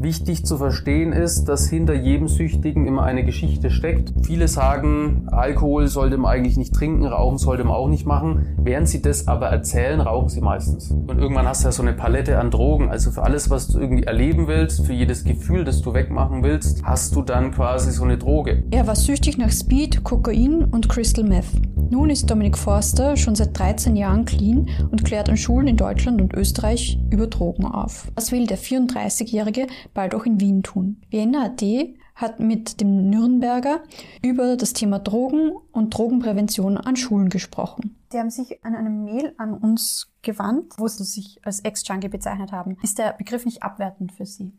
Wichtig zu verstehen ist, dass hinter jedem Süchtigen immer eine Geschichte steckt. Viele sagen, Alkohol sollte man eigentlich nicht trinken, Rauchen sollte man auch nicht machen. Während sie das aber erzählen, rauchen sie meistens. Und irgendwann hast du ja so eine Palette an Drogen. Also für alles, was du irgendwie erleben willst, für jedes Gefühl, das du wegmachen willst, hast du dann quasi so eine Droge. Er war süchtig nach Speed, Kokain und Crystal Meth. Nun ist Dominik Forster schon seit 13 Jahren clean und klärt an Schulen in Deutschland und Österreich über Drogen auf. Was will der 34-Jährige bald auch in Wien tun? Vienna.at hat mit dem Nürnberger über das Thema Drogen und Drogenprävention an Schulen gesprochen. Die haben sich an einem Mail an uns gewandt, wo sie sich als Ex-Junkie bezeichnet haben. Ist der Begriff nicht abwertend für Sie?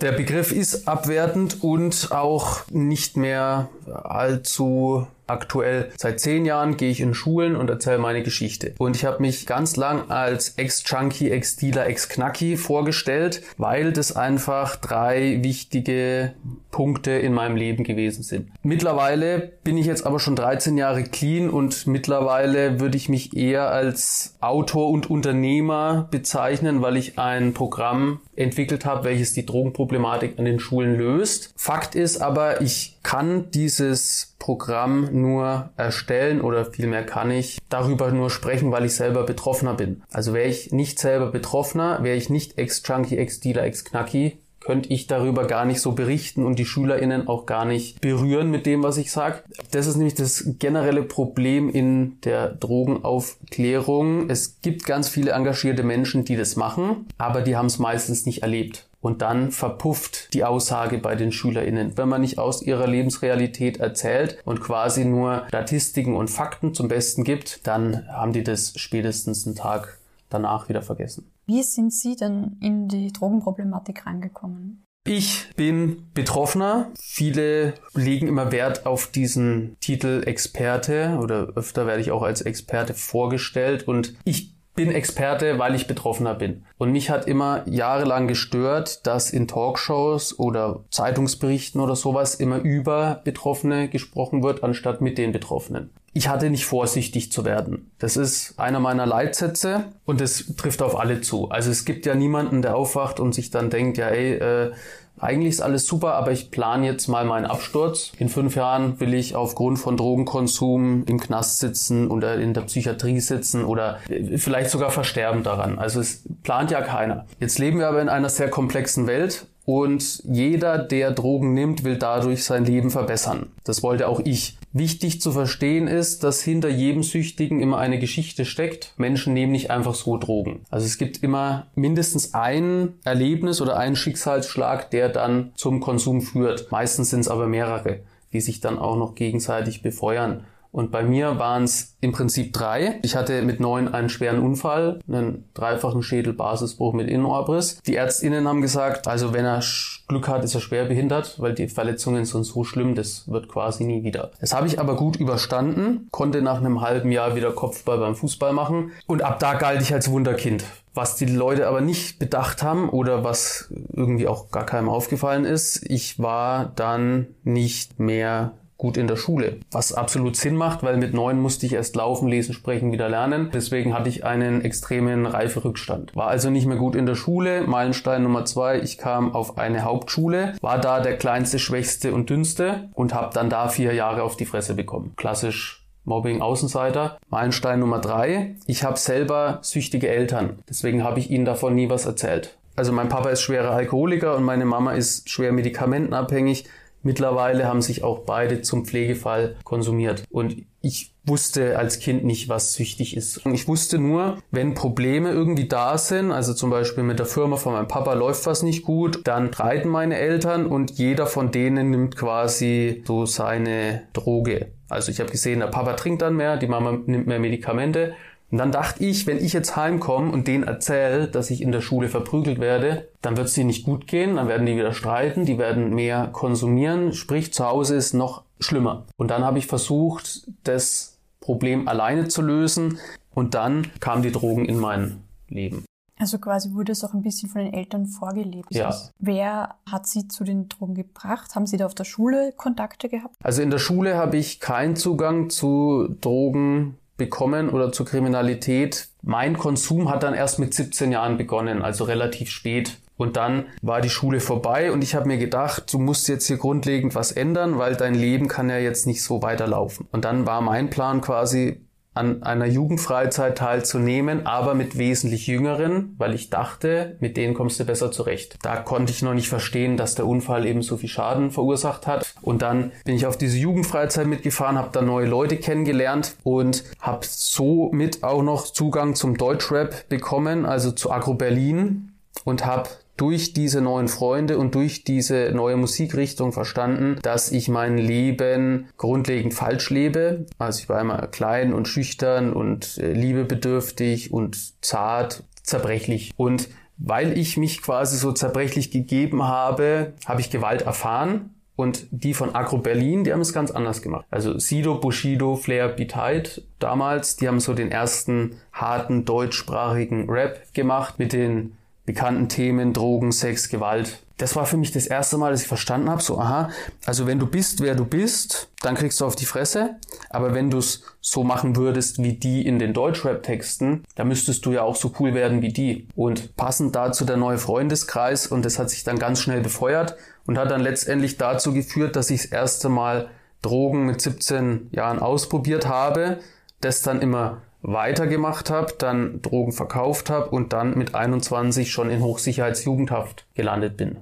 Der Begriff ist abwertend und auch nicht mehr allzu Aktuell seit zehn Jahren gehe ich in Schulen und erzähle meine Geschichte. Und ich habe mich ganz lang als Ex-Junkie, Ex-Dealer, Ex-Knacki vorgestellt, weil das einfach drei wichtige Punkte in meinem Leben gewesen sind. Mittlerweile bin ich jetzt aber schon 13 Jahre clean und mittlerweile würde ich mich eher als Autor und Unternehmer bezeichnen, weil ich ein Programm entwickelt habe, welches die Drogenproblematik an den Schulen löst. Fakt ist aber, ich kann dieses Programm nur erstellen oder vielmehr kann ich darüber nur sprechen, weil ich selber Betroffener bin. Also wäre ich nicht selber Betroffener, wäre ich nicht Ex-Junkie, Ex-Dealer, Ex-Knacki, könnte ich darüber gar nicht so berichten und die SchülerInnen auch gar nicht berühren mit dem, was ich sage. Das ist nämlich das generelle Problem in der Drogenaufklärung. Es gibt ganz viele engagierte Menschen, die das machen, aber die haben es meistens nicht erlebt. Und dann verpufft die Aussage bei den SchülerInnen. Wenn man nicht aus ihrer Lebensrealität erzählt und quasi nur Statistiken und Fakten zum Besten gibt, dann haben die das spätestens einen Tag danach wieder vergessen. Wie sind Sie denn in die Drogenproblematik reingekommen? Ich bin Betroffener. Viele legen immer Wert auf diesen Titel Experte oder öfter werde ich auch als Experte vorgestellt und ich bin Experte, weil ich Betroffener bin. Und mich hat immer jahrelang gestört, dass in Talkshows oder Zeitungsberichten oder sowas immer über Betroffene gesprochen wird, anstatt mit den Betroffenen. Ich hatte nicht vorsichtig zu werden. Das ist einer meiner Leitsätze und das trifft auf alle zu. Also es gibt ja niemanden, der aufwacht und sich dann denkt, ja ey, äh, eigentlich ist alles super, aber ich plane jetzt mal meinen Absturz. In fünf Jahren will ich aufgrund von Drogenkonsum im Knast sitzen oder in der Psychiatrie sitzen oder vielleicht sogar versterben daran. Also es plant ja keiner. Jetzt leben wir aber in einer sehr komplexen Welt und jeder, der Drogen nimmt, will dadurch sein Leben verbessern. Das wollte auch ich. Wichtig zu verstehen ist, dass hinter jedem Süchtigen immer eine Geschichte steckt. Menschen nehmen nicht einfach so Drogen. Also es gibt immer mindestens ein Erlebnis oder einen Schicksalsschlag, der dann zum Konsum führt. Meistens sind es aber mehrere, die sich dann auch noch gegenseitig befeuern. Und bei mir waren es im Prinzip drei. Ich hatte mit neun einen schweren Unfall, einen dreifachen Schädelbasisbruch mit Innenohrbriss. Die Ärztinnen haben gesagt, also wenn er Glück hat, ist er schwer behindert, weil die Verletzungen sind so schlimm, das wird quasi nie wieder. Das habe ich aber gut überstanden, konnte nach einem halben Jahr wieder Kopfball beim Fußball machen und ab da galt ich als Wunderkind. Was die Leute aber nicht bedacht haben oder was irgendwie auch gar keinem aufgefallen ist, ich war dann nicht mehr gut in der Schule, was absolut Sinn macht, weil mit neun musste ich erst laufen, lesen, sprechen, wieder lernen. Deswegen hatte ich einen extremen Reiferückstand. War also nicht mehr gut in der Schule. Meilenstein Nummer zwei, ich kam auf eine Hauptschule, war da der kleinste, schwächste und dünnste und habe dann da vier Jahre auf die Fresse bekommen. Klassisch Mobbing Außenseiter. Meilenstein Nummer drei, ich habe selber süchtige Eltern. Deswegen habe ich ihnen davon nie was erzählt. Also mein Papa ist schwerer Alkoholiker und meine Mama ist schwer medikamentenabhängig. Mittlerweile haben sich auch beide zum Pflegefall konsumiert. Und ich wusste als Kind nicht, was süchtig ist. Ich wusste nur, wenn Probleme irgendwie da sind, also zum Beispiel mit der Firma von meinem Papa läuft was nicht gut, dann streiten meine Eltern und jeder von denen nimmt quasi so seine Droge. Also ich habe gesehen, der Papa trinkt dann mehr, die Mama nimmt mehr Medikamente und dann dachte ich, wenn ich jetzt heimkomme und denen erzähle, dass ich in der Schule verprügelt werde, dann wird es denen nicht gut gehen, dann werden die wieder streiten, die werden mehr konsumieren, sprich zu Hause ist noch schlimmer. Und dann habe ich versucht, das Problem alleine zu lösen und dann kamen die Drogen in mein Leben. Also quasi wurde es auch ein bisschen von den Eltern vorgelebt. Ja. Wer hat Sie zu den Drogen gebracht? Haben Sie da auf der Schule Kontakte gehabt? Also in der Schule habe ich keinen Zugang zu Drogen bekommen oder zur Kriminalität. Mein Konsum hat dann erst mit 17 Jahren begonnen, also relativ spät. Und dann war die Schule vorbei und ich habe mir gedacht, du musst jetzt hier grundlegend was ändern, weil dein Leben kann ja jetzt nicht so weiterlaufen. Und dann war mein Plan quasi, an einer Jugendfreizeit teilzunehmen, aber mit wesentlich jüngeren, weil ich dachte, mit denen kommst du besser zurecht. Da konnte ich noch nicht verstehen, dass der Unfall eben so viel Schaden verursacht hat. Und dann bin ich auf diese Jugendfreizeit mitgefahren, habe da neue Leute kennengelernt und habe somit auch noch Zugang zum Deutschrap bekommen, also zu Agro Berlin und habe durch diese neuen Freunde und durch diese neue Musikrichtung verstanden, dass ich mein Leben grundlegend falsch lebe. Also ich war immer klein und schüchtern und äh, liebebedürftig und zart, zerbrechlich. Und weil ich mich quasi so zerbrechlich gegeben habe, habe ich Gewalt erfahren. Und die von Agro Berlin, die haben es ganz anders gemacht. Also Sido, Bushido, Flair, Beat damals, die haben so den ersten harten deutschsprachigen Rap gemacht mit den bekannten Themen, Drogen, Sex, Gewalt. Das war für mich das erste Mal, dass ich verstanden habe, so, aha, also wenn du bist, wer du bist, dann kriegst du auf die Fresse. Aber wenn du es so machen würdest wie die in den Deutschrap-Texten, dann müsstest du ja auch so cool werden wie die. Und passend dazu der neue Freundeskreis und das hat sich dann ganz schnell befeuert und hat dann letztendlich dazu geführt, dass ich das erste Mal Drogen mit 17 Jahren ausprobiert habe, das dann immer weitergemacht habe, dann Drogen verkauft habe und dann mit 21 schon in Hochsicherheitsjugendhaft gelandet bin.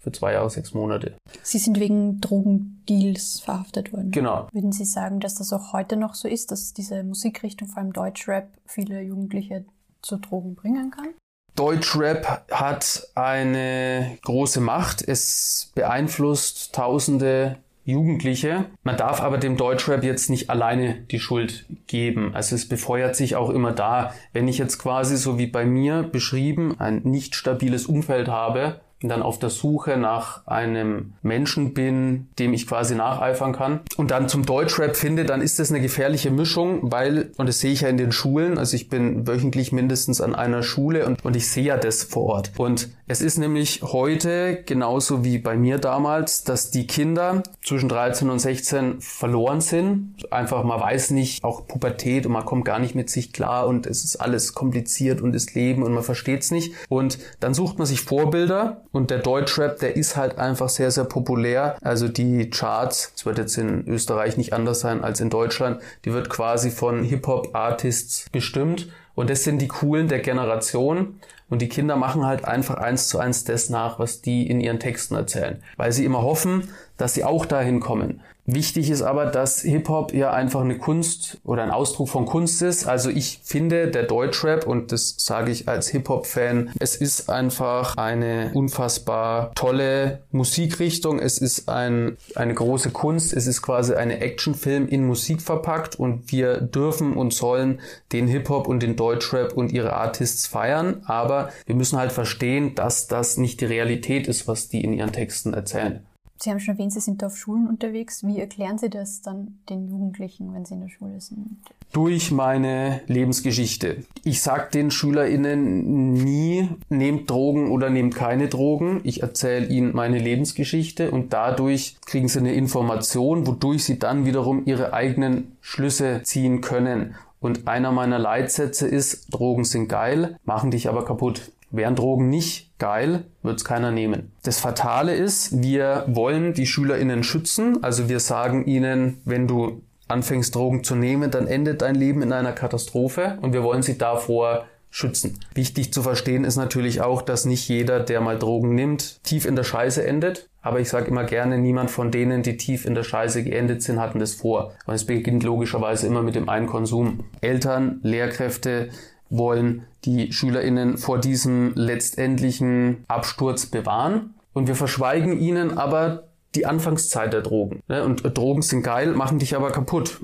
Für zwei Jahre, sechs Monate. Sie sind wegen Drogendeals verhaftet worden. Genau. Würden Sie sagen, dass das auch heute noch so ist, dass diese Musikrichtung, vor allem Deutschrap, viele Jugendliche zu Drogen bringen kann? Deutschrap hat eine große Macht. Es beeinflusst Tausende Jugendliche. Man darf aber dem Deutschrap jetzt nicht alleine die Schuld geben. Also es befeuert sich auch immer da. Wenn ich jetzt quasi so wie bei mir beschrieben ein nicht stabiles Umfeld habe, und dann auf der Suche nach einem Menschen bin, dem ich quasi nacheifern kann und dann zum Deutschrap finde, dann ist das eine gefährliche Mischung, weil, und das sehe ich ja in den Schulen, also ich bin wöchentlich mindestens an einer Schule und, und ich sehe ja das vor Ort. Und es ist nämlich heute genauso wie bei mir damals, dass die Kinder zwischen 13 und 16 verloren sind. Einfach, man weiß nicht, auch Pubertät und man kommt gar nicht mit sich klar und es ist alles kompliziert und das Leben und man versteht es nicht. Und dann sucht man sich Vorbilder und der Deutschrap, der ist halt einfach sehr, sehr populär. Also die Charts, es wird jetzt in Österreich nicht anders sein als in Deutschland, die wird quasi von Hip-Hop-Artists bestimmt. Und das sind die Coolen der Generation. Und die Kinder machen halt einfach eins zu eins das nach, was die in ihren Texten erzählen. Weil sie immer hoffen, dass sie auch dahin kommen. Wichtig ist aber, dass Hip-Hop ja einfach eine Kunst oder ein Ausdruck von Kunst ist. Also ich finde, der Deutschrap, und das sage ich als Hip-Hop-Fan, es ist einfach eine unfassbar tolle Musikrichtung. Es ist ein, eine große Kunst. Es ist quasi eine Actionfilm in Musik verpackt und wir dürfen und sollen den Hip-Hop und den Deutschrap und ihre Artists feiern. Aber wir müssen halt verstehen, dass das nicht die Realität ist, was die in ihren Texten erzählen. Sie haben schon erwähnt, Sie sind auf Schulen unterwegs. Wie erklären Sie das dann den Jugendlichen, wenn sie in der Schule sind? Durch meine Lebensgeschichte. Ich sage den SchülerInnen nie, nehmt Drogen oder nehmt keine Drogen. Ich erzähle ihnen meine Lebensgeschichte und dadurch kriegen sie eine Information, wodurch sie dann wiederum ihre eigenen Schlüsse ziehen können. Und einer meiner Leitsätze ist, Drogen sind geil, machen dich aber kaputt. Wären Drogen nicht geil, wird es keiner nehmen. Das Fatale ist, wir wollen die SchülerInnen schützen. Also wir sagen ihnen, wenn du anfängst Drogen zu nehmen, dann endet dein Leben in einer Katastrophe und wir wollen sie davor schützen. Wichtig zu verstehen ist natürlich auch, dass nicht jeder, der mal Drogen nimmt, tief in der Scheiße endet. Aber ich sage immer gerne, niemand von denen, die tief in der Scheiße geendet sind, hatten das vor. Und es beginnt logischerweise immer mit dem einen Konsum. Eltern, Lehrkräfte, wollen die SchülerInnen vor diesem letztendlichen Absturz bewahren. Und wir verschweigen ihnen aber die Anfangszeit der Drogen. Ne? Und Drogen sind geil, machen dich aber kaputt.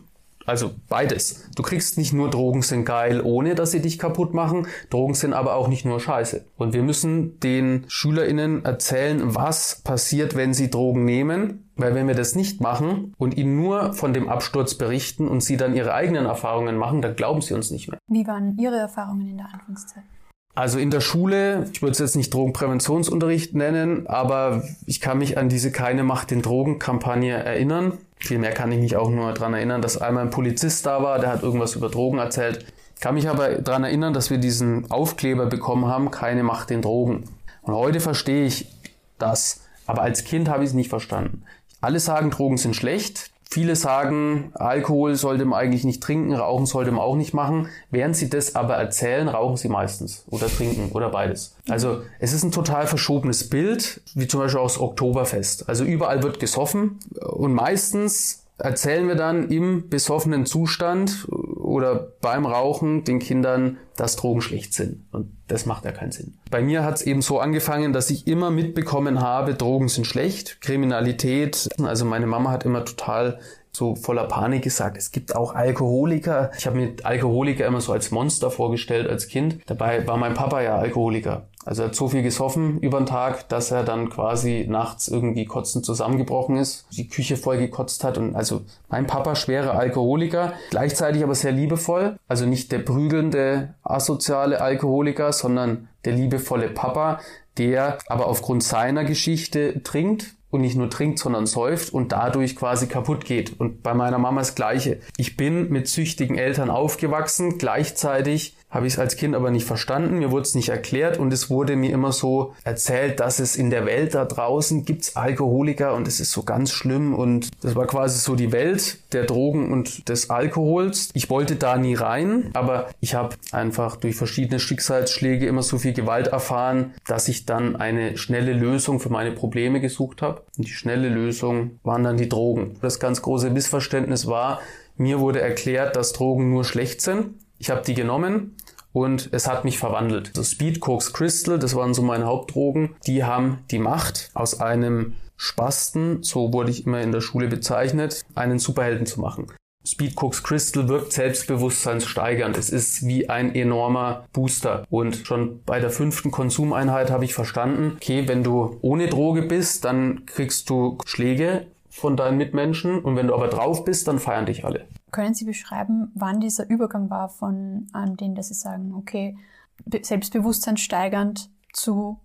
Also beides. Du kriegst nicht nur Drogen sind geil, ohne dass sie dich kaputt machen. Drogen sind aber auch nicht nur scheiße. Und wir müssen den SchülerInnen erzählen, was passiert, wenn sie Drogen nehmen. Weil wenn wir das nicht machen und ihnen nur von dem Absturz berichten und sie dann ihre eigenen Erfahrungen machen, dann glauben sie uns nicht mehr. Wie waren Ihre Erfahrungen in der Anfangszeit? Also in der Schule, ich würde es jetzt nicht Drogenpräventionsunterricht nennen, aber ich kann mich an diese Keine Macht den Drogen-Kampagne erinnern. Vielmehr kann ich mich auch nur daran erinnern, dass einmal ein Polizist da war, der hat irgendwas über Drogen erzählt. Ich kann mich aber daran erinnern, dass wir diesen Aufkleber bekommen haben, keine Macht den Drogen. Und heute verstehe ich das. Aber als Kind habe ich es nicht verstanden. Alle sagen, Drogen sind schlecht. Viele sagen, Alkohol sollte man eigentlich nicht trinken, Rauchen sollte man auch nicht machen. Während sie das aber erzählen, rauchen sie meistens oder trinken oder beides. Also es ist ein total verschobenes Bild, wie zum Beispiel auch das Oktoberfest. Also überall wird gesoffen und meistens erzählen wir dann im besoffenen Zustand oder beim Rauchen den Kindern, dass Drogen schlecht sind. Und das macht ja keinen Sinn. Bei mir hat es eben so angefangen, dass ich immer mitbekommen habe, Drogen sind schlecht, Kriminalität. Also meine Mama hat immer total so voller Panik gesagt, es gibt auch Alkoholiker. Ich habe mir Alkoholiker immer so als Monster vorgestellt als Kind. Dabei war mein Papa ja Alkoholiker. Also er hat so viel gesoffen über den Tag, dass er dann quasi nachts irgendwie kotzend zusammengebrochen ist, die Küche voll gekotzt hat und also mein Papa schwerer Alkoholiker, gleichzeitig aber sehr liebevoll, also nicht der prügelnde asoziale Alkoholiker, sondern der liebevolle Papa, der aber aufgrund seiner Geschichte trinkt und nicht nur trinkt, sondern säuft und dadurch quasi kaputt geht. Und bei meiner Mama das Gleiche. Ich bin mit süchtigen Eltern aufgewachsen, gleichzeitig habe ich es als Kind aber nicht verstanden, mir wurde es nicht erklärt und es wurde mir immer so erzählt, dass es in der Welt da draußen gibt's Alkoholiker und es ist so ganz schlimm und das war quasi so die Welt der Drogen und des Alkohols. Ich wollte da nie rein, aber ich habe einfach durch verschiedene Schicksalsschläge immer so viel Gewalt erfahren, dass ich dann eine schnelle Lösung für meine Probleme gesucht habe. Und die schnelle Lösung waren dann die Drogen. Das ganz große Missverständnis war, mir wurde erklärt, dass Drogen nur schlecht sind. Ich habe die genommen und es hat mich verwandelt. Also Speed, Koks, Crystal, das waren so meine Hauptdrogen. Die haben die Macht, aus einem Spasten, so wurde ich immer in der Schule bezeichnet, einen Superhelden zu machen. Speed Cooks Crystal wirkt selbstbewusstseinssteigernd. Es ist wie ein enormer Booster. Und schon bei der fünften Konsumeinheit habe ich verstanden, okay, wenn du ohne Droge bist, dann kriegst du Schläge von deinen Mitmenschen und wenn du aber drauf bist, dann feiern dich alle. Können Sie beschreiben, wann dieser Übergang war von ähm, denen, dass Sie sagen, okay, Selbstbewusstsein steigernd zu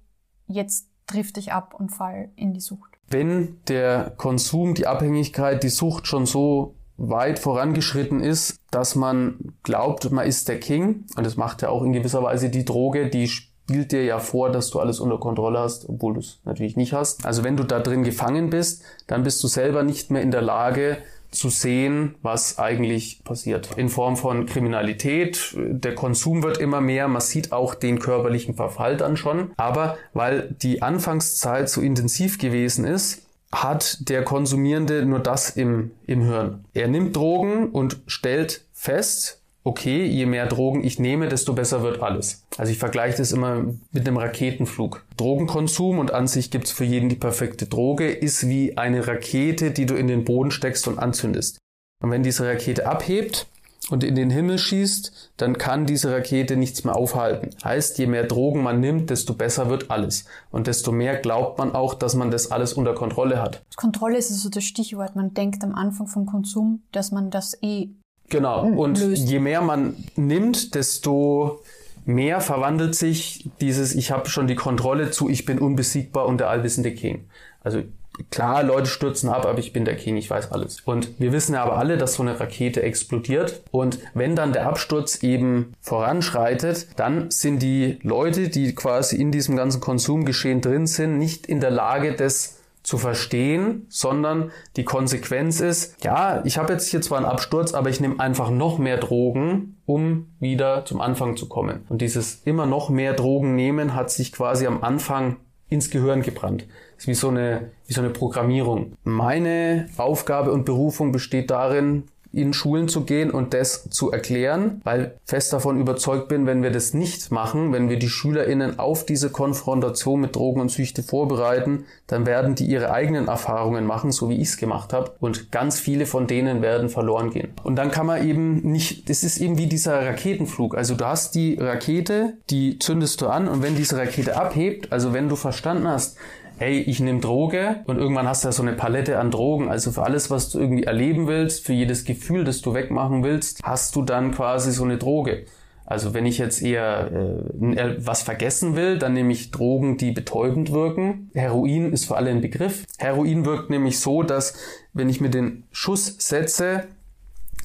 jetzt trifft dich ab und fall in die Sucht? Wenn der Konsum, die Abhängigkeit, die Sucht schon so weit vorangeschritten ist, dass man glaubt, man ist der King, und das macht ja auch in gewisser Weise die Droge, die spielt dir ja vor, dass du alles unter Kontrolle hast, obwohl du es natürlich nicht hast. Also wenn du da drin gefangen bist, dann bist du selber nicht mehr in der Lage, zu sehen, was eigentlich passiert. In Form von Kriminalität, der Konsum wird immer mehr, man sieht auch den körperlichen Verfall dann schon. Aber weil die Anfangszeit so intensiv gewesen ist, hat der Konsumierende nur das im, im Hirn. Er nimmt Drogen und stellt fest, okay, je mehr Drogen ich nehme, desto besser wird alles. Also ich vergleiche das immer mit einem Raketenflug. Drogenkonsum und an sich gibt's für jeden die perfekte Droge, ist wie eine Rakete, die du in den Boden steckst und anzündest. Und wenn diese Rakete abhebt und in den Himmel schießt, dann kann diese Rakete nichts mehr aufhalten. Heißt, je mehr Drogen man nimmt, desto besser wird alles. Und desto mehr glaubt man auch, dass man das alles unter Kontrolle hat. Kontrolle ist also das Stichwort. Man denkt am Anfang vom Konsum, dass man das eh Genau. Und löst. je mehr man nimmt, desto mehr verwandelt sich dieses, ich habe schon die Kontrolle zu, ich bin unbesiegbar und der allwissende King. Also klar, Leute stürzen ab, aber ich bin der King, ich weiß alles. Und wir wissen ja aber alle, dass so eine Rakete explodiert. Und wenn dann der Absturz eben voranschreitet, dann sind die Leute, die quasi in diesem ganzen Konsumgeschehen drin sind, nicht in der Lage, das zu verstehen, sondern die Konsequenz ist, ja, ich habe jetzt hier zwar einen Absturz, aber ich nehme einfach noch mehr Drogen, um wieder zum Anfang zu kommen. Und dieses immer noch mehr Drogen nehmen hat sich quasi am Anfang ins Gehirn gebrannt. Das ist wie so eine, wie so eine Programmierung. Meine Aufgabe und Berufung besteht darin, in Schulen zu gehen und das zu erklären, weil fest davon überzeugt bin, wenn wir das nicht machen, wenn wir die SchülerInnen auf diese Konfrontation mit Drogen und Süchte vorbereiten, dann werden die ihre eigenen Erfahrungen machen, so wie ich es gemacht habe und ganz viele von denen werden verloren gehen. Und dann kann man eben nicht, das ist eben wie dieser Raketenflug, also du hast die Rakete, die zündest du an und wenn diese Rakete abhebt, also wenn du verstanden hast, hey, ich nehme Droge und irgendwann hast du ja so eine Palette an Drogen. Also für alles, was du irgendwie erleben willst, für jedes Gefühl, das du wegmachen willst, hast du dann quasi so eine Droge. Also wenn ich jetzt eher äh, was vergessen will, dann nehme ich Drogen, die betäubend wirken. Heroin ist für alle ein Begriff. Heroin wirkt nämlich so, dass wenn ich mir den Schuss setze,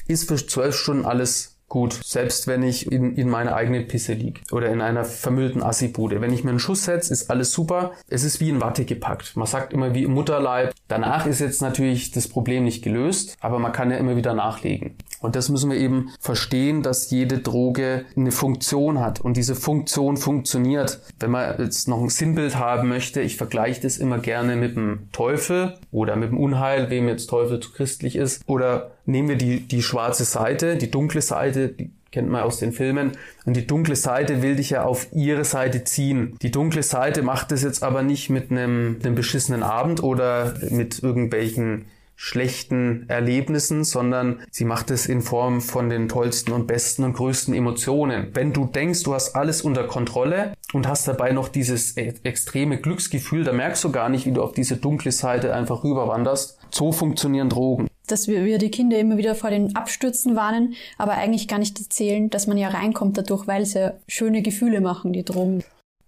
ist für zwölf Stunden alles gut. Selbst wenn ich in, in meiner eigenen Pisse liege oder in einer vermüllten Assibude. Wenn ich mir einen Schuss setze, ist alles super. Es ist wie in Watte gepackt. Man sagt immer wie im Mutterleib. Danach ist jetzt natürlich das Problem nicht gelöst, aber man kann ja immer wieder nachlegen. Und das müssen wir eben verstehen, dass jede Droge eine Funktion hat und diese Funktion funktioniert. Wenn man jetzt noch ein Sinnbild haben möchte, ich vergleiche das immer gerne mit dem Teufel oder mit dem Unheil, wem jetzt Teufel zu christlich ist. Oder nehmen wir die, die schwarze Seite, die dunkle Seite, die kennt man aus den Filmen. Und die dunkle Seite will dich ja auf ihre Seite ziehen. Die dunkle Seite macht es jetzt aber nicht mit einem, einem beschissenen Abend oder mit irgendwelchen schlechten Erlebnissen, sondern sie macht es in Form von den tollsten und besten und größten Emotionen. Wenn du denkst, du hast alles unter Kontrolle und hast dabei noch dieses e-, extreme Glücksgefühl, da merkst du gar nicht, wie du auf diese dunkle Seite einfach rüberwanderst. So funktionieren Drogen. Dass wir, wir die Kinder immer wieder vor den Abstürzen warnen, aber eigentlich gar nicht erzählen, dass man ja reinkommt dadurch, weil sie schöne Gefühle machen, die Drogen.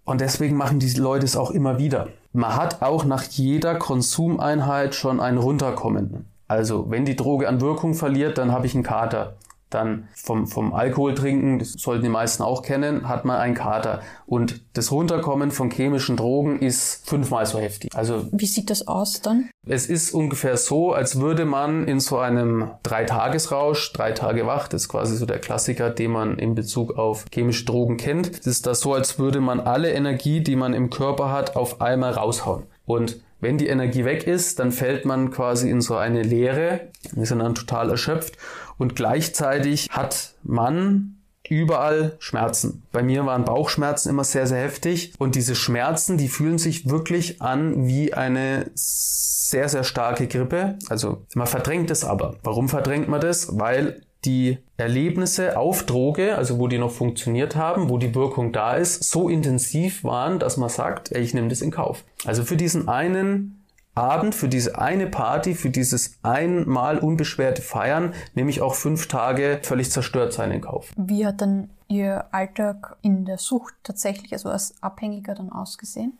Und deswegen machen die Leute es auch immer wieder. Man hat auch nach jeder Konsumeinheit schon ein Runterkommen. Also wenn die Droge an Wirkung verliert, dann habe ich einen Kater. Dann vom, vom Alkohol trinken, das sollten die meisten auch kennen, hat man einen Kater. Und das Runterkommen von chemischen Drogen ist fünfmal so heftig. Also Wie sieht das aus dann? Es ist ungefähr so, als würde man in so einem Dreitagesrausch, drei Tage wach, das ist quasi so der Klassiker, den man in Bezug auf chemische Drogen kennt. Es ist das so, als würde man alle Energie, die man im Körper hat, auf einmal raushauen. Und wenn die Energie weg ist, dann fällt man quasi in so eine Leere. Sind dann total erschöpft und gleichzeitig hat man überall Schmerzen. Bei mir waren Bauchschmerzen immer sehr, sehr heftig und diese Schmerzen, die fühlen sich wirklich an wie eine sehr, sehr starke Grippe. Also man verdrängt es aber. Warum verdrängt man das? Weil die Erlebnisse auf Droge, also wo die noch funktioniert haben, wo die Wirkung da ist, so intensiv waren, dass man sagt, ey, ich nehme das in Kauf. Also für diesen einen Abend, für diese eine Party, für dieses einmal unbeschwerte Feiern, nehme ich auch fünf Tage völlig zerstört sein in Kauf. Wie hat dann Ihr Alltag in der Sucht tatsächlich, also als Abhängiger dann ausgesehen?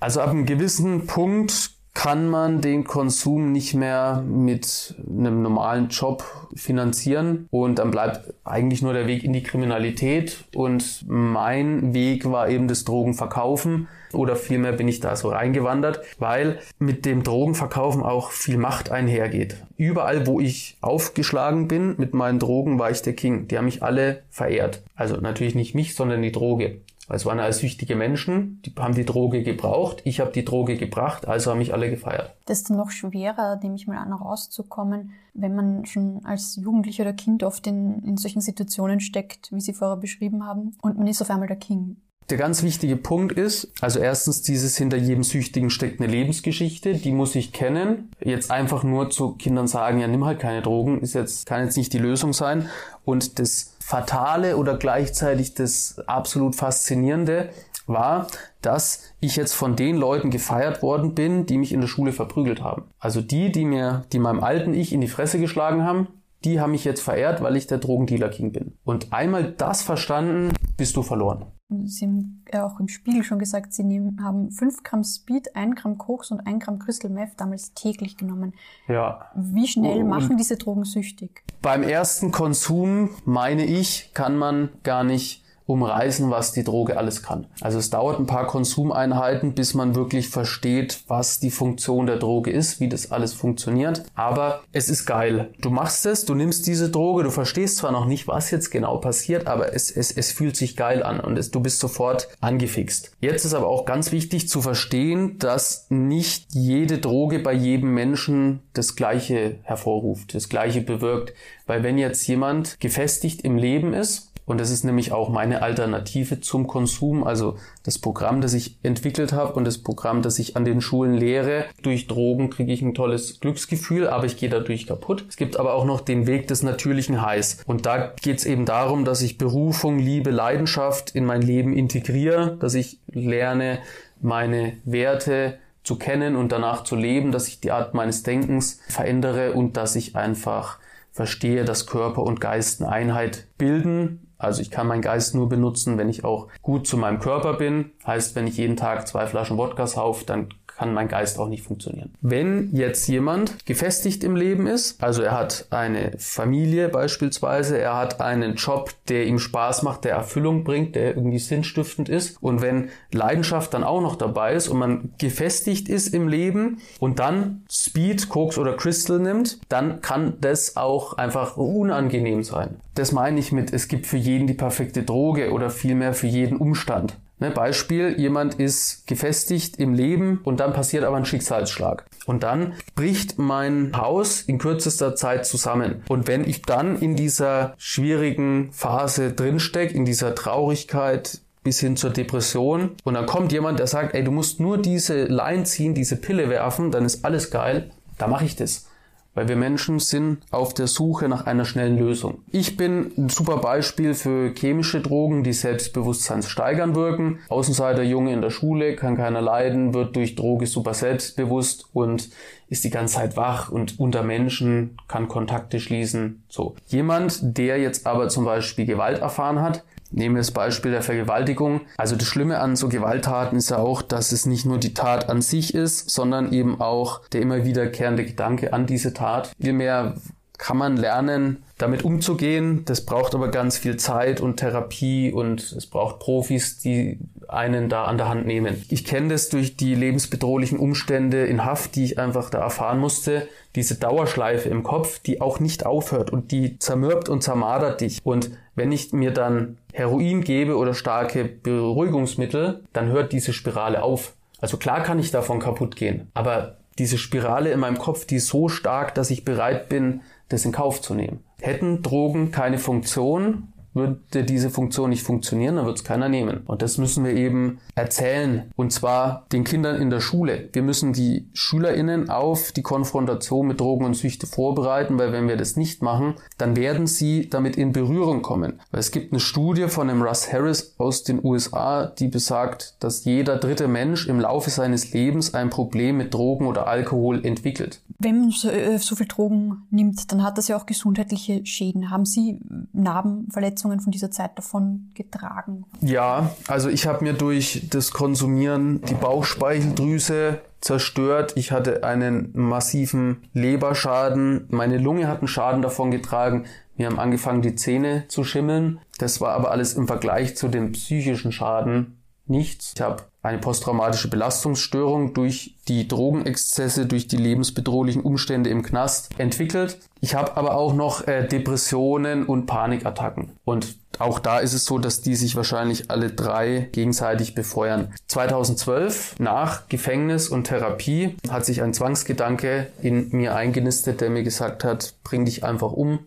Also ab einem gewissen Punkt kann man den Konsum nicht mehr mit einem normalen Job finanzieren und dann bleibt eigentlich nur der Weg in die Kriminalität und mein Weg war eben das Drogenverkaufen oder vielmehr bin ich da so reingewandert, weil mit dem Drogenverkaufen auch viel Macht einhergeht. Überall, wo ich aufgeschlagen bin mit meinen Drogen, war ich der King. Die haben mich alle verehrt. Also natürlich nicht mich, sondern die Droge. Es waren alles süchtige Menschen, die haben die Droge gebraucht, ich habe die Droge gebracht, also haben mich alle gefeiert. Das ist dann noch schwerer, nehme ich mal an, rauszukommen, wenn man schon als Jugendlicher oder Kind oft in, in solchen Situationen steckt, wie Sie vorher beschrieben haben, und man ist auf einmal der King. Der ganz wichtige Punkt ist, also erstens dieses hinter jedem Süchtigen steckt eine Lebensgeschichte, die muss ich kennen. Jetzt einfach nur zu Kindern sagen, ja nimm halt keine Drogen, ist jetzt, kann jetzt nicht die Lösung sein. Und das Fatale oder gleichzeitig das absolut Faszinierende war, dass ich jetzt von den Leuten gefeiert worden bin, die mich in der Schule verprügelt haben. Also die, die mir, die meinem alten Ich in die Fresse geschlagen haben, die haben mich jetzt verehrt, weil ich der Drogendealer King bin. Und einmal das verstanden, bist du verloren. Sie haben ja auch im Spiegel schon gesagt, Sie nehmen, haben 5 Gramm Speed, 1 Gramm Koks und 1 Gramm Crystal Meth damals täglich genommen. Ja. Wie schnell machen diese Drogen süchtig? Beim ersten Konsum, meine ich, kann man gar nicht umreißen, was die Droge alles kann. Also es dauert ein paar Konsumeinheiten, bis man wirklich versteht, was die Funktion der Droge ist, wie das alles funktioniert. Aber es ist geil. Du machst es, du nimmst diese Droge, du verstehst zwar noch nicht, was jetzt genau passiert, aber es, es, es fühlt sich geil an und es, du bist sofort angefixt. Jetzt ist aber auch ganz wichtig zu verstehen, dass nicht jede Droge bei jedem Menschen das Gleiche hervorruft, das Gleiche bewirkt. Weil wenn jetzt jemand gefestigt im Leben ist, und das ist nämlich auch meine Alternative zum Konsum, also das Programm, das ich entwickelt habe und das Programm, das ich an den Schulen lehre. Durch Drogen kriege ich ein tolles Glücksgefühl, aber ich gehe dadurch kaputt. Es gibt aber auch noch den Weg des natürlichen Highs. Und da geht es eben darum, dass ich Berufung, Liebe, Leidenschaft in mein Leben integriere, dass ich lerne, meine Werte zu kennen und danach zu leben, dass ich die Art meines Denkens verändere und dass ich einfach verstehe, dass Körper und Geist eine Einheit bilden also ich kann meinen Geist nur benutzen, wenn ich auch gut zu meinem Körper bin. Heißt, wenn ich jeden Tag zwei Flaschen Wodka sauf, dann kann mein Geist auch nicht funktionieren. Wenn jetzt jemand gefestigt im Leben ist, also er hat eine Familie beispielsweise, er hat einen Job, der ihm Spaß macht, der Erfüllung bringt, der irgendwie sinnstiftend ist und wenn Leidenschaft dann auch noch dabei ist und man gefestigt ist im Leben und dann Speed, Koks oder Crystal nimmt, dann kann das auch einfach unangenehm sein. Das meine ich mit, es gibt für jeden die perfekte Droge oder vielmehr für jeden Umstand. Ne, Beispiel, jemand ist gefestigt im Leben und dann passiert aber ein Schicksalsschlag. Und dann bricht mein Haus in kürzester Zeit zusammen. Und wenn ich dann in dieser schwierigen Phase drinstecke, in dieser Traurigkeit, bis hin zur Depression. Und dann kommt jemand, der sagt, ey, du musst nur diese Line ziehen, diese Pille werfen, dann ist alles geil. Da mache ich das. Weil wir Menschen sind auf der Suche nach einer schnellen Lösung. Ich bin ein super Beispiel für chemische Drogen, die Selbstbewusstseinssteigern wirken. Außenseiter Junge in der Schule, kann keiner leiden, wird durch Droge super selbstbewusst und ist die ganze Zeit wach und unter Menschen, kann Kontakte schließen. So. Jemand, der jetzt aber zum Beispiel Gewalt erfahren hat, Nehmen wir das Beispiel der Vergewaltigung. Also das Schlimme an so Gewalttaten ist ja auch, dass es nicht nur die Tat an sich ist, sondern eben auch der immer wiederkehrende Gedanke an diese Tat. Vielmehr kann man lernen, damit umzugehen. Das braucht aber ganz viel Zeit und Therapie und es braucht Profis, die einen da an der Hand nehmen. Ich kenne das durch die lebensbedrohlichen Umstände in Haft, die ich einfach da erfahren musste. Diese Dauerschleife im Kopf, die auch nicht aufhört und die zermürbt und zermadert dich. Und wenn ich mir dann Heroin gebe oder starke Beruhigungsmittel, dann hört diese Spirale auf. Also klar kann ich davon kaputt gehen, aber diese Spirale in meinem Kopf, die ist so stark, dass ich bereit bin, das in Kauf zu nehmen. Hätten Drogen keine Funktion, würde diese Funktion nicht funktionieren, dann wird es keiner nehmen. Und das müssen wir eben erzählen. Und zwar den Kindern in der Schule. Wir müssen die SchülerInnen auf die Konfrontation mit Drogen und Süchte vorbereiten, weil wenn wir das nicht machen, dann werden sie damit in Berührung kommen. Weil es gibt eine Studie von dem Russ Harris aus den USA, die besagt, dass jeder dritte Mensch im Laufe seines Lebens ein Problem mit Drogen oder Alkohol entwickelt. Wenn man so, äh, so viel Drogen nimmt, dann hat das ja auch gesundheitliche Schäden. Haben Sie Narben, Verletzungen? Verletzungen von dieser Zeit davon getragen? Ja, also ich habe mir durch das Konsumieren die Bauchspeicheldrüse zerstört. Ich hatte einen massiven Leberschaden. Meine Lunge hat einen Schaden davon getragen. Mir haben angefangen, die Zähne zu schimmeln. Das war aber alles im Vergleich zu dem psychischen Schaden nichts. Ich habe eine posttraumatische Belastungsstörung durch die Drogenexzesse, durch die lebensbedrohlichen Umstände im Knast entwickelt. Ich habe aber auch noch äh, Depressionen und Panikattacken. Und auch da ist es so, dass die sich wahrscheinlich alle drei gegenseitig befeuern. 2012, nach Gefängnis und Therapie, hat sich ein Zwangsgedanke in mir eingenistet, der mir gesagt hat, bring dich einfach um,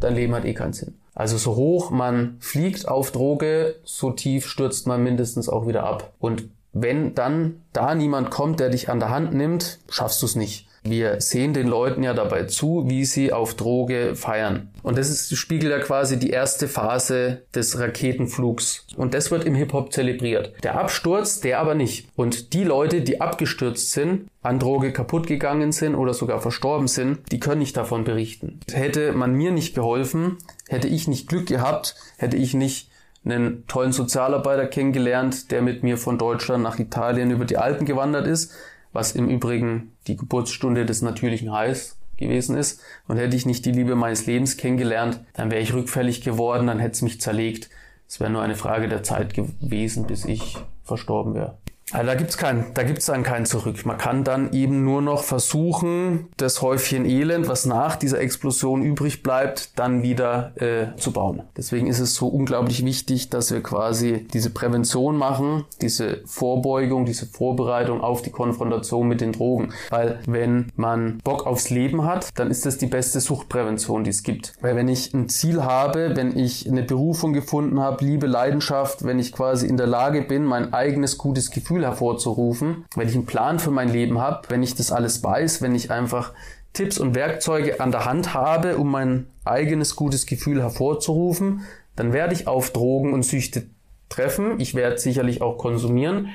dein Leben hat eh keinen Sinn. Also so hoch man fliegt auf Droge, so tief stürzt man mindestens auch wieder ab. Und wenn dann da niemand kommt, der dich an der Hand nimmt, schaffst du es nicht. Wir sehen den Leuten ja dabei zu, wie sie auf Droge feiern. Und das ist, spiegelt ja quasi die erste Phase des Raketenflugs. Und das wird im Hip-Hop zelebriert. Der Absturz, der aber nicht. Und die Leute, die abgestürzt sind, an Droge kaputt gegangen sind oder sogar verstorben sind, die können nicht davon berichten. Hätte man mir nicht geholfen, hätte ich nicht Glück gehabt, hätte ich nicht einen tollen Sozialarbeiter kennengelernt, der mit mir von Deutschland nach Italien über die Alpen gewandert ist, was im Übrigen die Geburtsstunde des natürlichen Heils gewesen ist. Und hätte ich nicht die Liebe meines Lebens kennengelernt, dann wäre ich rückfällig geworden, dann hätte es mich zerlegt. Es wäre nur eine Frage der Zeit gewesen, bis ich verstorben wäre. Also da gibt's kein, da gibt's dann kein Zurück. Man kann dann eben nur noch versuchen, das Häufchen Elend, was nach dieser Explosion übrig bleibt, dann wieder äh, zu bauen. Deswegen ist es so unglaublich wichtig, dass wir quasi diese Prävention machen, diese Vorbeugung, diese Vorbereitung auf die Konfrontation mit den Drogen. Weil wenn man Bock aufs Leben hat, dann ist das die beste Suchtprävention, die es gibt. Weil wenn ich ein Ziel habe, wenn ich eine Berufung gefunden habe, Liebe, Leidenschaft, wenn ich quasi in der Lage bin, mein eigenes gutes Gefühl Gefühl hervorzurufen, wenn ich einen Plan für mein Leben habe, wenn ich das alles weiß, wenn ich einfach Tipps und Werkzeuge an der Hand habe, um mein eigenes gutes Gefühl hervorzurufen, dann werde ich auf Drogen und Süchte treffen. Ich werde sicherlich auch konsumieren,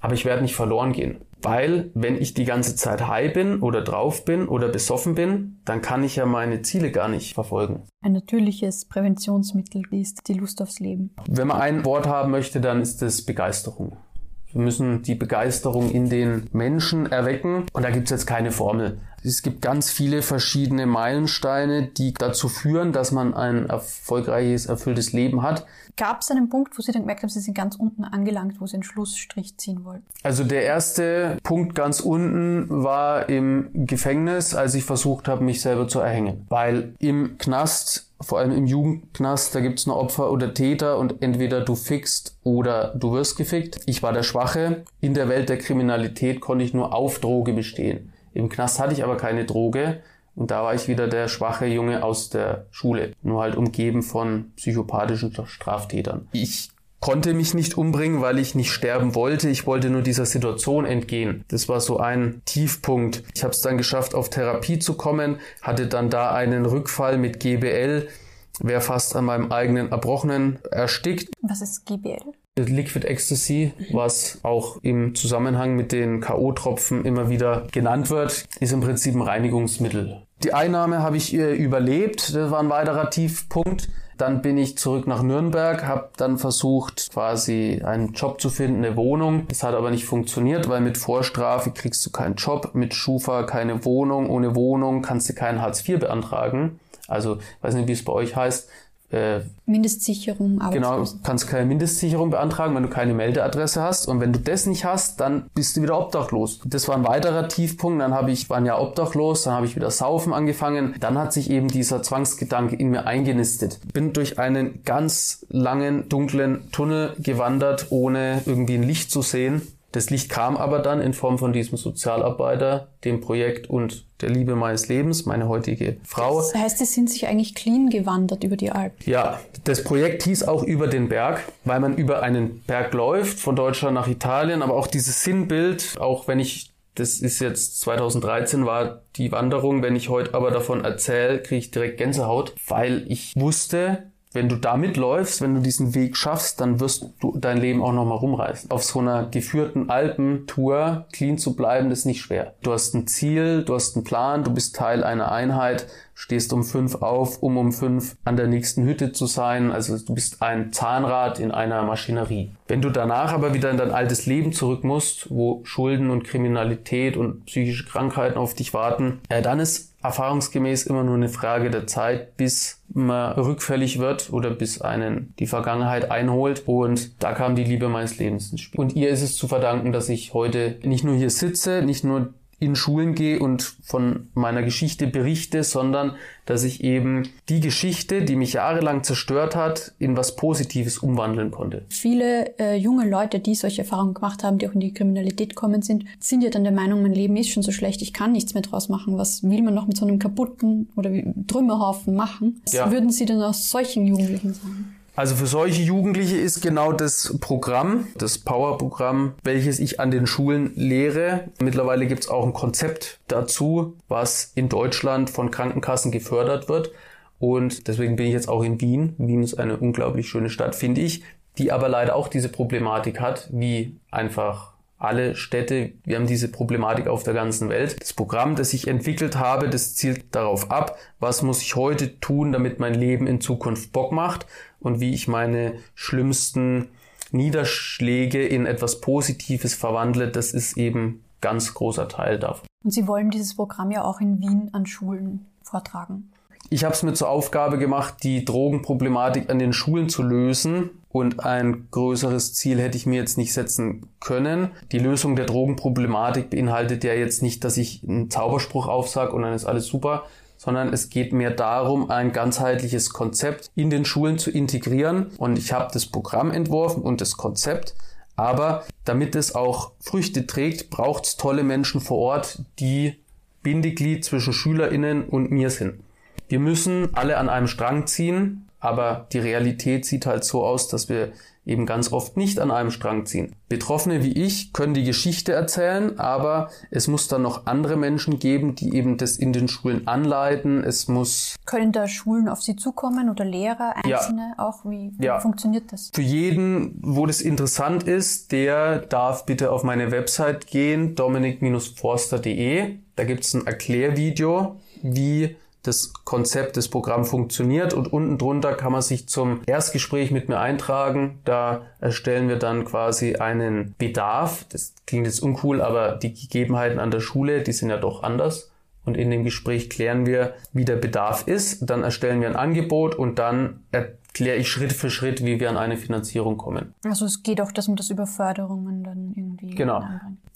aber ich werde nicht verloren gehen. Weil, wenn ich die ganze Zeit high bin oder drauf bin oder besoffen bin, dann kann ich ja meine Ziele gar nicht verfolgen. Ein natürliches Präventionsmittel ist die Lust aufs Leben. Wenn man ein Wort haben möchte, dann ist es Begeisterung Wir müssen die Begeisterung in den Menschen erwecken. Und da gibt es jetzt keine Formel. Es gibt ganz viele verschiedene Meilensteine, die dazu führen, dass man ein erfolgreiches, erfülltes Leben hat. Gab es einen Punkt, wo Sie dann gemerkt haben, Sie sind ganz unten angelangt, wo Sie einen Schlussstrich ziehen wollten? Also der erste Punkt ganz unten war im Gefängnis, als ich versucht habe, mich selber zu erhängen. Weil im Knast vor allem im Jugendknast, da gibt's nur Opfer oder Täter und entweder du fickst oder du wirst gefickt. Ich war der Schwache. In der Welt der Kriminalität konnte ich nur auf Droge bestehen. Im Knast hatte ich aber keine Droge und da war ich wieder der schwache Junge aus der Schule, nur halt umgeben von psychopathischen Straftätern. Ich konnte mich nicht umbringen, weil ich nicht sterben wollte. Ich wollte nur dieser Situation entgehen. Das war so ein Tiefpunkt. Ich habe es dann geschafft, auf Therapie zu kommen, hatte dann da einen Rückfall mit GBL, wäre fast an meinem eigenen Erbrochenen erstickt. Was ist GBL? Liquid Ecstasy, was auch im Zusammenhang mit den K.O.-Tropfen immer wieder genannt wird, ist im Prinzip ein Reinigungsmittel. Die Einnahme habe ich äh, überlebt, das war ein weiterer Tiefpunkt. Dann bin ich zurück nach Nürnberg, habe dann versucht, quasi einen Job zu finden, eine Wohnung. Das hat aber nicht funktioniert, weil mit Vorstrafe kriegst du keinen Job, mit Schufa keine Wohnung, ohne Wohnung kannst du keinen Hartz IV beantragen. Also, weiß nicht, wie es bei euch heißt, äh, Mindestsicherung. Genau, kannst keine Mindestsicherung beantragen, wenn du keine Meldeadresse hast. Und wenn du das nicht hast, dann bist du wieder obdachlos. Das war ein weiterer Tiefpunkt. Dann habe ich, waren ja obdachlos, dann habe ich wieder saufen angefangen. Dann hat sich eben dieser Zwangsgedanke in mir eingenistet. Bin durch einen ganz langen, dunklen Tunnel gewandert, ohne irgendwie ein Licht zu sehen. Das Licht kam aber dann in Form von diesem Sozialarbeiter, dem Projekt und der Liebe meines Lebens, meine heutige Frau. Das heißt, Sie sind sich eigentlich clean gewandert über die Alp. Ja, das Projekt hieß auch über den Berg, weil man über einen Berg läuft, von Deutschland nach Italien, aber auch dieses Sinnbild, auch wenn ich das ist jetzt 2013 war die Wanderung. Wenn ich heute aber davon erzähle, kriege ich direkt Gänsehaut, weil ich wusste, wenn du da mitläufst, wenn du diesen Weg schaffst, dann wirst du dein Leben auch nochmal rumreißen. Auf so einer geführten Alpentour clean zu bleiben, ist nicht schwer. Du hast ein Ziel, du hast einen Plan, du bist Teil einer Einheit, stehst um fünf auf, um um fünf an der nächsten Hütte zu sein. Also du bist ein Zahnrad in einer Maschinerie. Wenn du danach aber wieder in dein altes Leben zurück musst, wo Schulden und Kriminalität und psychische Krankheiten auf dich warten, äh, dann ist erfahrungsgemäß immer nur eine Frage der Zeit, bis man rückfällig wird oder bis einen die Vergangenheit einholt. Und da kam die Liebe meines Lebens ins Spiel. Und ihr ist es zu verdanken, dass ich heute nicht nur hier sitze, nicht nur in Schulen gehe und von meiner Geschichte berichte, sondern dass ich eben die Geschichte, die mich jahrelang zerstört hat, in was Positives umwandeln konnte. Viele äh, junge Leute, die solche Erfahrungen gemacht haben, die auch in die Kriminalität kommen sind, sind ja dann der Meinung, mein Leben ist schon so schlecht, ich kann nichts mehr draus machen. Was will man noch mit so einem kaputten oder Trümmerhaufen machen? Was ja. würden Sie denn aus solchen Jugendlichen sagen? Also für solche Jugendliche ist genau das Programm, das Power-Programm, welches ich an den Schulen lehre. Mittlerweile gibt es auch ein Konzept dazu, was in Deutschland von Krankenkassen gefördert wird. Und deswegen bin ich jetzt auch in Wien. Wien ist eine unglaublich schöne Stadt, finde ich, die aber leider auch diese Problematik hat, wie einfach alle Städte, wir haben diese Problematik auf der ganzen Welt. Das Programm, das ich entwickelt habe, das zielt darauf ab, was muss ich heute tun, damit mein Leben in Zukunft Bock macht und wie ich meine schlimmsten Niederschläge in etwas Positives verwandle, das ist eben ganz großer Teil davon. Und Sie wollen dieses Programm ja auch in Wien an Schulen vortragen. Ich habe es mir zur Aufgabe gemacht, die Drogenproblematik an den Schulen zu lösen. Und ein größeres Ziel hätte ich mir jetzt nicht setzen können. Die Lösung der Drogenproblematik beinhaltet ja jetzt nicht, dass ich einen Zauberspruch aufsage und dann ist alles super, sondern es geht mehr darum, ein ganzheitliches Konzept in den Schulen zu integrieren. Und ich habe das Programm entworfen und das Konzept. Aber damit es auch Früchte trägt, braucht es tolle Menschen vor Ort, die Bindeglied zwischen SchülerInnen und mir sind. Wir müssen alle an einem Strang ziehen, aber die Realität sieht halt so aus, dass wir eben ganz oft nicht an einem Strang ziehen. Betroffene wie ich können die Geschichte erzählen, aber es muss dann noch andere Menschen geben, die eben das in den Schulen anleiten. Es muss. Können da Schulen auf Sie zukommen oder Lehrer, Einzelne ja. auch? Wie, wie ja. funktioniert das? Für jeden, wo das interessant ist, der darf bitte auf meine Website gehen, dominik-forster.de. Da gibt es ein Erklärvideo, wie das Konzept, das Programm funktioniert und unten drunter kann man sich zum Erstgespräch mit mir eintragen. Da erstellen wir dann quasi einen Bedarf. Das klingt jetzt uncool, aber die Gegebenheiten an der Schule, die sind ja doch anders. Und in dem Gespräch klären wir, wie der Bedarf ist. Dann erstellen wir ein Angebot und dann erkläre ich Schritt für Schritt, wie wir an eine Finanzierung kommen. Also es geht auch das um das über Förderungen dann irgendwie. Genau.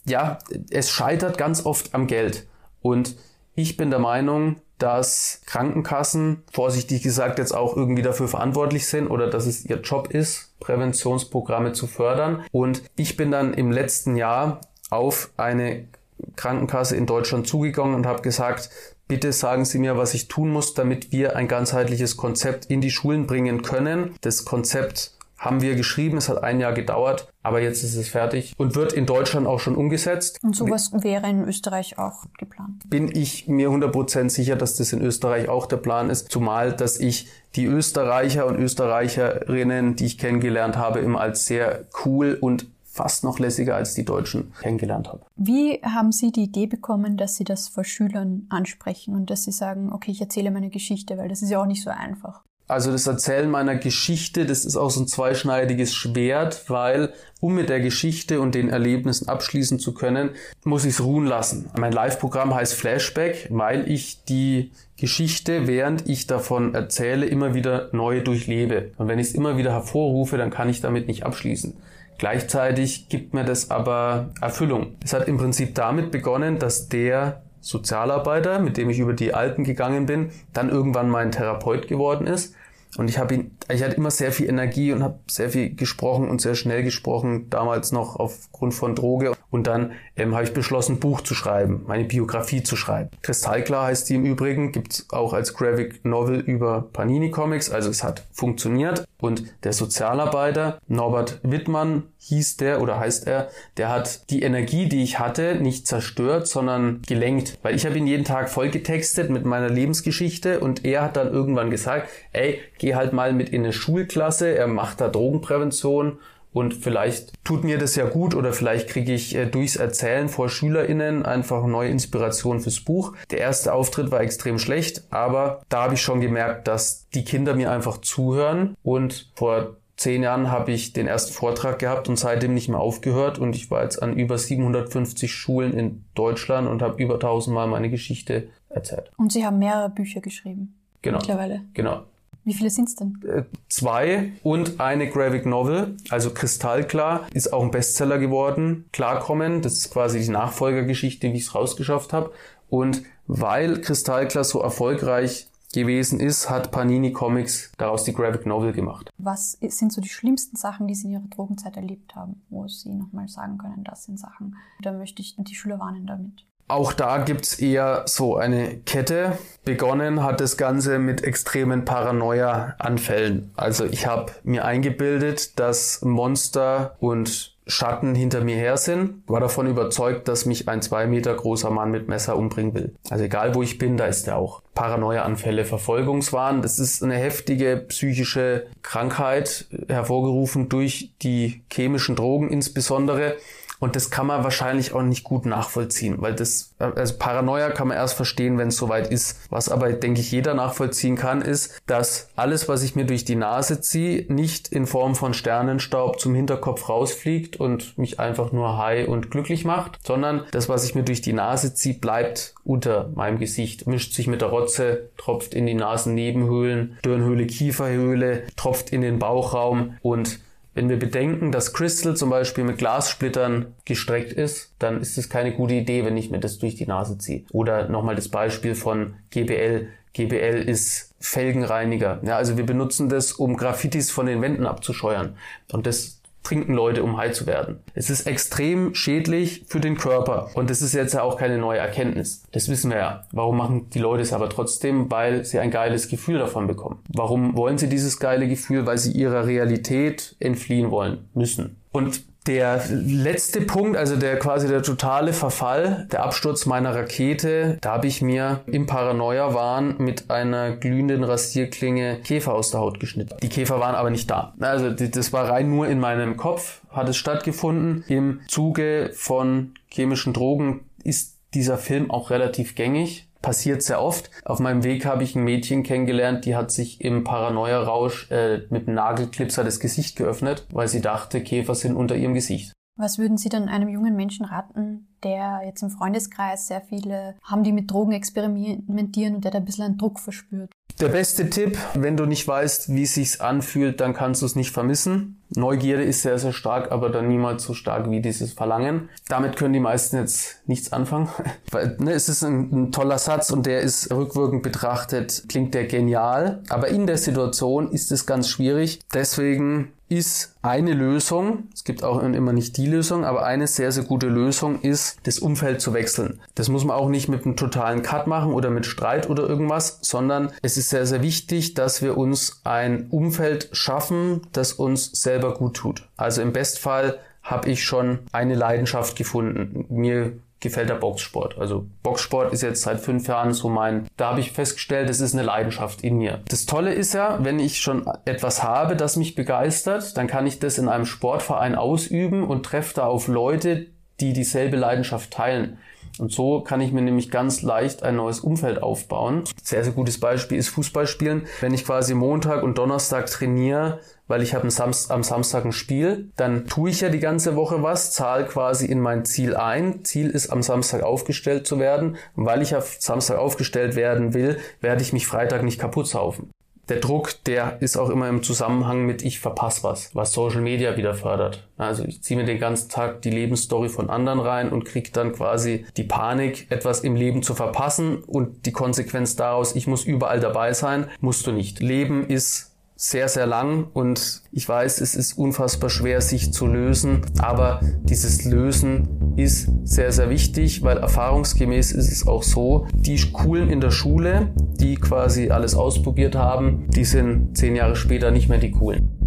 Ja, es scheitert ganz oft am Geld. Und ich bin der Meinung, dass Krankenkassen, vorsichtig gesagt, jetzt auch irgendwie dafür verantwortlich sind oder dass es ihr Job ist, Präventionsprogramme zu fördern. Und ich bin dann im letzten Jahr auf eine Krankenkasse in Deutschland zugegangen und habe gesagt, bitte sagen Sie mir, was ich tun muss, damit wir ein ganzheitliches Konzept in die Schulen bringen können. Das Konzept haben wir geschrieben, es hat ein Jahr gedauert, aber jetzt ist es fertig und wird in Deutschland auch schon umgesetzt. Und sowas wäre in Österreich auch geplant. Bin ich mir 100% sicher, dass das in Österreich auch der Plan ist, zumal dass ich die Österreicher und Österreicherinnen, die ich kennengelernt habe, immer als sehr cool und fast noch lässiger als die Deutschen kennengelernt habe. Wie haben Sie die Idee bekommen, dass Sie das vor Schülern ansprechen und dass Sie sagen, okay, ich erzähle meine Geschichte, weil das ist ja auch nicht so einfach. Also das Erzählen meiner Geschichte, das ist auch so ein zweischneidiges Schwert, weil um mit der Geschichte und den Erlebnissen abschließen zu können, muss ich es ruhen lassen. Mein Live-Programm heißt Flashback, weil ich die Geschichte, während ich davon erzähle, immer wieder neu durchlebe. Und wenn ich es immer wieder hervorrufe, dann kann ich damit nicht abschließen. Gleichzeitig gibt mir das aber Erfüllung. Es hat im Prinzip damit begonnen, dass der Sozialarbeiter, mit dem ich über die Alpen gegangen bin, dann irgendwann mein Therapeut geworden ist und ich habe ihn, ich hatte immer sehr viel Energie und habe sehr viel gesprochen und sehr schnell gesprochen, damals noch aufgrund von Droge. Und dann ähm, habe ich beschlossen, Buch zu schreiben, meine Biografie zu schreiben. Kristallklar heißt die im Übrigen, gibt's auch als Graphic Novel über Panini Comics, also es hat funktioniert. Und der Sozialarbeiter, Norbert Wittmann hieß der oder heißt er, der hat die Energie, die ich hatte, nicht zerstört, sondern gelenkt. Weil ich habe ihn jeden Tag vollgetextet mit meiner Lebensgeschichte und er hat dann irgendwann gesagt, ey, geh halt mal mit in eine Schulklasse, er macht da Drogenprävention und vielleicht tut mir das ja gut oder vielleicht kriege ich äh, durchs Erzählen vor SchülerInnen einfach neue Inspiration fürs Buch. Der erste Auftritt war extrem schlecht, aber da habe ich schon gemerkt, dass die Kinder mir einfach zuhören und vor zehn Jahren habe ich den ersten Vortrag gehabt und seitdem nicht mehr aufgehört und ich war jetzt an über 750 Schulen in Deutschland und habe über 1000 Mal meine Geschichte erzählt. Und Sie haben mehrere Bücher geschrieben. Genau. Mittlerweile. Genau. Wie viele sind es denn? Äh, zwei und eine Graphic Novel, also Kristallklar, ist auch ein Bestseller geworden. Klarkommen, das ist quasi die Nachfolgergeschichte, wie ich es rausgeschafft habe. Und weil Kristallklar so erfolgreich gewesen ist, hat Panini Comics daraus die Graphic Novel gemacht. Was sind so die schlimmsten Sachen, die Sie in Ihrer Drogenzeit erlebt haben, wo Sie nochmal sagen können, das sind Sachen, da möchte ich die Schüler warnen damit? Auch da gibt's eher so eine Kette. Begonnen hat das Ganze mit extremen Paranoia-Anfällen. Also ich habe mir eingebildet, dass Monster und Schatten hinter mir her sind, war davon überzeugt, dass mich ein zwei Meter großer Mann mit Messer umbringen will. Also egal wo ich bin, da ist er auch. Paranoia-Anfälle, Verfolgungswahn, das ist eine heftige psychische Krankheit, hervorgerufen durch die chemischen Drogen insbesondere. Und das kann man wahrscheinlich auch nicht gut nachvollziehen, weil das, also Paranoia kann man erst verstehen, wenn es soweit ist. Was aber, denke ich, jeder nachvollziehen kann, ist, dass alles, was ich mir durch die Nase ziehe, nicht in Form von Sternenstaub zum Hinterkopf rausfliegt und mich einfach nur high und glücklich macht, sondern das, was ich mir durch die Nase ziehe, bleibt unter meinem Gesicht, mischt sich mit der Rotze, tropft in die Nasennebenhöhlen, Stirnhöhle, Kieferhöhle, tropft in den Bauchraum und wenn wir bedenken, dass Crystal zum Beispiel mit Glassplittern gestreckt ist, dann ist es keine gute Idee, wenn ich mir das durch die Nase ziehe. Oder nochmal das Beispiel von GBL. GBL ist Felgenreiniger. Ja, also wir benutzen das, um Graffitis von den Wänden abzuscheuern. Und das trinken Leute, um high zu werden. Es ist extrem schädlich für den Körper und das ist jetzt ja auch keine neue Erkenntnis. Das wissen wir ja. Warum machen die Leute es aber trotzdem? Weil sie ein geiles Gefühl davon bekommen. Warum wollen sie dieses geile Gefühl? Weil sie ihrer Realität entfliehen wollen müssen. Und der letzte Punkt, also der quasi der totale Verfall, der Absturz meiner Rakete, da habe ich mir im Paranoia-Wahn mit einer glühenden Rasierklinge Käfer aus der Haut geschnitten. Die Käfer waren aber nicht da. Also das war rein nur in meinem Kopf, hat es stattgefunden. Im Zuge von chemischen Drogen ist dieser Film auch relativ gängig. Passiert sehr oft. Auf meinem Weg habe ich ein Mädchen kennengelernt, die hat sich im Paranoia-Rausch äh, mit einem Nagelklipser das Gesicht geöffnet, weil sie dachte, Käfer sind unter ihrem Gesicht. Was würden Sie dann einem jungen Menschen raten, der jetzt im Freundeskreis sehr viele haben, die mit Drogen experimentieren und der da ein bisschen einen Druck verspürt? Der beste Tipp, wenn du nicht weißt, wie es sich anfühlt, dann kannst du es nicht vermissen. Neugierde ist sehr, sehr stark, aber dann niemals so stark wie dieses Verlangen. Damit können die meisten jetzt nichts anfangen. Weil ne, es ist ein, ein toller Satz und der ist rückwirkend betrachtet, klingt der genial. Aber in der Situation ist es ganz schwierig. Deswegen ist eine Lösung, es gibt auch immer nicht die Lösung, aber eine sehr, sehr gute Lösung ist, das Umfeld zu wechseln. Das muss man auch nicht mit einem totalen Cut machen oder mit Streit oder irgendwas, sondern es ist sehr, sehr wichtig, dass wir uns ein Umfeld schaffen, das uns selber gut tut. Also im Bestfall habe ich schon eine Leidenschaft gefunden. Mir gefällt der Boxsport. Also Boxsport ist jetzt seit fünf Jahren so mein, da habe ich festgestellt, es ist eine Leidenschaft in mir. Das Tolle ist ja, wenn ich schon etwas habe, das mich begeistert, dann kann ich das in einem Sportverein ausüben und treffe da auf Leute, die dieselbe Leidenschaft teilen. Und so kann ich mir nämlich ganz leicht ein neues Umfeld aufbauen. Sehr, sehr gutes Beispiel ist Fußballspielen. Wenn ich quasi Montag und Donnerstag trainiere, weil ich habe am Samstag ein Spiel, dann tue ich ja die ganze Woche was, zahle quasi in mein Ziel ein. Ziel ist am Samstag aufgestellt zu werden. Und weil ich auf Samstag aufgestellt werden will, werde ich mich Freitag nicht kaputt saufen. Der Druck, der ist auch immer im Zusammenhang mit ich verpasse was, was Social Media wieder fördert. Also ich ziehe mir den ganzen Tag die Lebensstory von anderen rein und kriege dann quasi die Panik, etwas im Leben zu verpassen und die Konsequenz daraus, ich muss überall dabei sein, musst du nicht. Leben ist sehr, sehr lang und ich weiß, es ist unfassbar schwer, sich zu lösen, aber dieses Lösen ist sehr, sehr wichtig, weil erfahrungsgemäß ist es auch so, die Coolen in der Schule, die quasi alles ausprobiert haben, die sind zehn Jahre später nicht mehr die Coolen.